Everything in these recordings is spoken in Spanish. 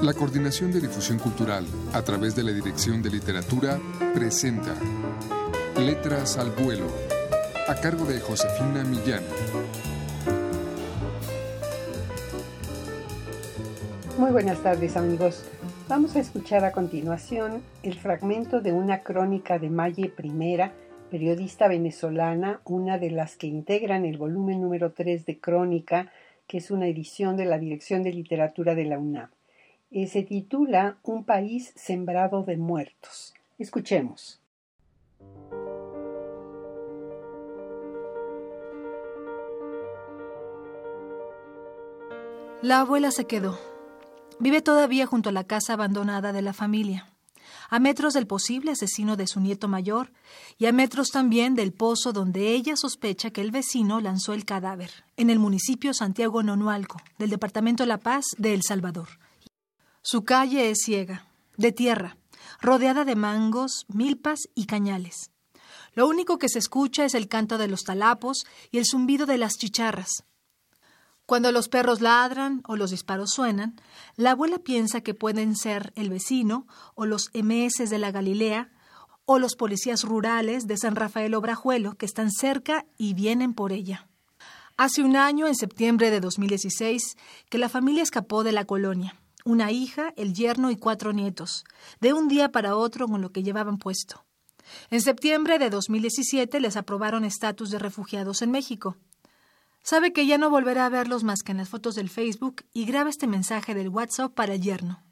La Coordinación de Difusión Cultural, a través de la Dirección de Literatura, presenta Letras al Vuelo, a cargo de Josefina Millán. Muy buenas tardes amigos. Vamos a escuchar a continuación el fragmento de una crónica de Maye I, periodista venezolana, una de las que integran el volumen número 3 de Crónica, que es una edición de la Dirección de Literatura de la UNAM. Se titula Un país sembrado de muertos. Escuchemos. La abuela se quedó. Vive todavía junto a la casa abandonada de la familia, a metros del posible asesino de su nieto mayor y a metros también del pozo donde ella sospecha que el vecino lanzó el cadáver, en el municipio Santiago Nonualco, del departamento La Paz de El Salvador. Su calle es ciega, de tierra, rodeada de mangos, milpas y cañales. Lo único que se escucha es el canto de los talapos y el zumbido de las chicharras. Cuando los perros ladran o los disparos suenan, la abuela piensa que pueden ser el vecino o los MS de la Galilea o los policías rurales de San Rafael Obrajuelo que están cerca y vienen por ella. Hace un año, en septiembre de 2016, que la familia escapó de la colonia una hija, el yerno y cuatro nietos, de un día para otro con lo que llevaban puesto. En septiembre de 2017 les aprobaron estatus de refugiados en México. Sabe que ya no volverá a verlos más que en las fotos del Facebook y graba este mensaje del WhatsApp para el yerno.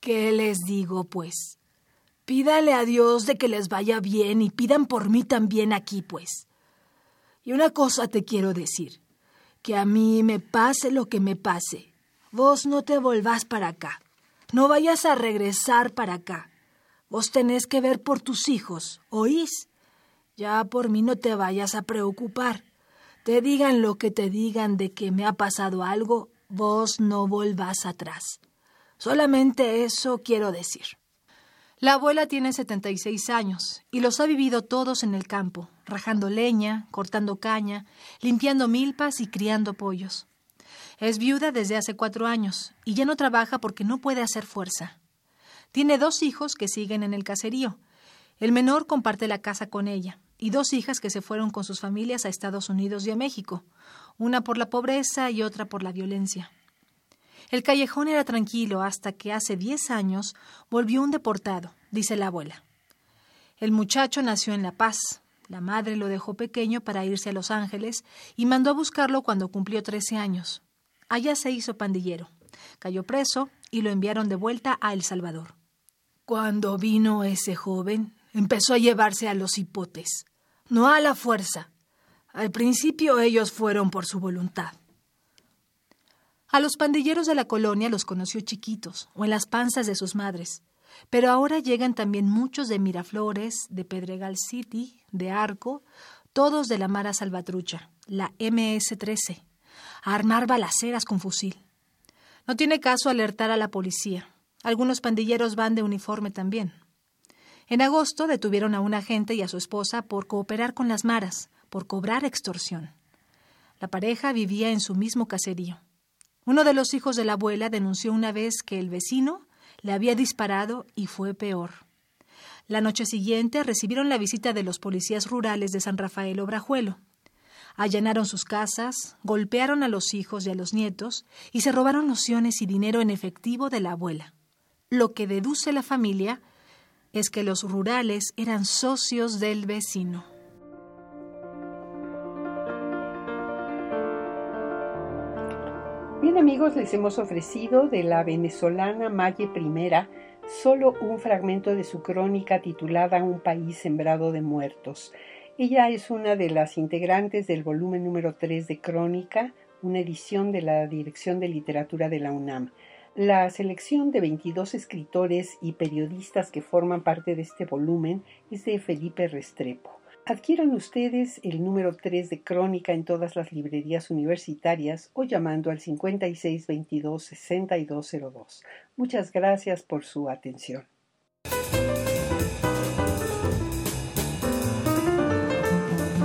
¿Qué les digo, pues? Pídale a Dios de que les vaya bien y pidan por mí también aquí, pues. Y una cosa te quiero decir, que a mí me pase lo que me pase, Vos no te volvás para acá. No vayas a regresar para acá. Vos tenés que ver por tus hijos, ¿oís? Ya por mí no te vayas a preocupar. Te digan lo que te digan de que me ha pasado algo, vos no volvás atrás. Solamente eso quiero decir. La abuela tiene 76 años y los ha vivido todos en el campo, rajando leña, cortando caña, limpiando milpas y criando pollos. Es viuda desde hace cuatro años y ya no trabaja porque no puede hacer fuerza. Tiene dos hijos que siguen en el caserío. El menor comparte la casa con ella y dos hijas que se fueron con sus familias a Estados Unidos y a México, una por la pobreza y otra por la violencia. El callejón era tranquilo hasta que hace diez años volvió un deportado, dice la abuela. El muchacho nació en La Paz. La madre lo dejó pequeño para irse a Los Ángeles y mandó a buscarlo cuando cumplió trece años. Allá se hizo pandillero. Cayó preso y lo enviaron de vuelta a El Salvador. Cuando vino ese joven, empezó a llevarse a los hipotes. No a la fuerza. Al principio ellos fueron por su voluntad. A los pandilleros de la colonia los conoció chiquitos o en las panzas de sus madres, pero ahora llegan también muchos de Miraflores, de Pedregal City, de Arco, todos de la Mara Salvatrucha, la MS-13, a armar balaceras con fusil. No tiene caso alertar a la policía. Algunos pandilleros van de uniforme también. En agosto detuvieron a un agente y a su esposa por cooperar con las maras, por cobrar extorsión. La pareja vivía en su mismo caserío. Uno de los hijos de la abuela denunció una vez que el vecino le había disparado y fue peor. La noche siguiente recibieron la visita de los policías rurales de San Rafael Obrajuelo. Allanaron sus casas, golpearon a los hijos y a los nietos y se robaron nociones y dinero en efectivo de la abuela. Lo que deduce la familia es que los rurales eran socios del vecino. Bien amigos, les hemos ofrecido de la venezolana Maye I solo un fragmento de su crónica titulada Un país sembrado de muertos. Ella es una de las integrantes del volumen número 3 de Crónica, una edición de la Dirección de Literatura de la UNAM. La selección de 22 escritores y periodistas que forman parte de este volumen es de Felipe Restrepo. Adquieran ustedes el número 3 de Crónica en todas las librerías universitarias o llamando al 5622-6202. Muchas gracias por su atención.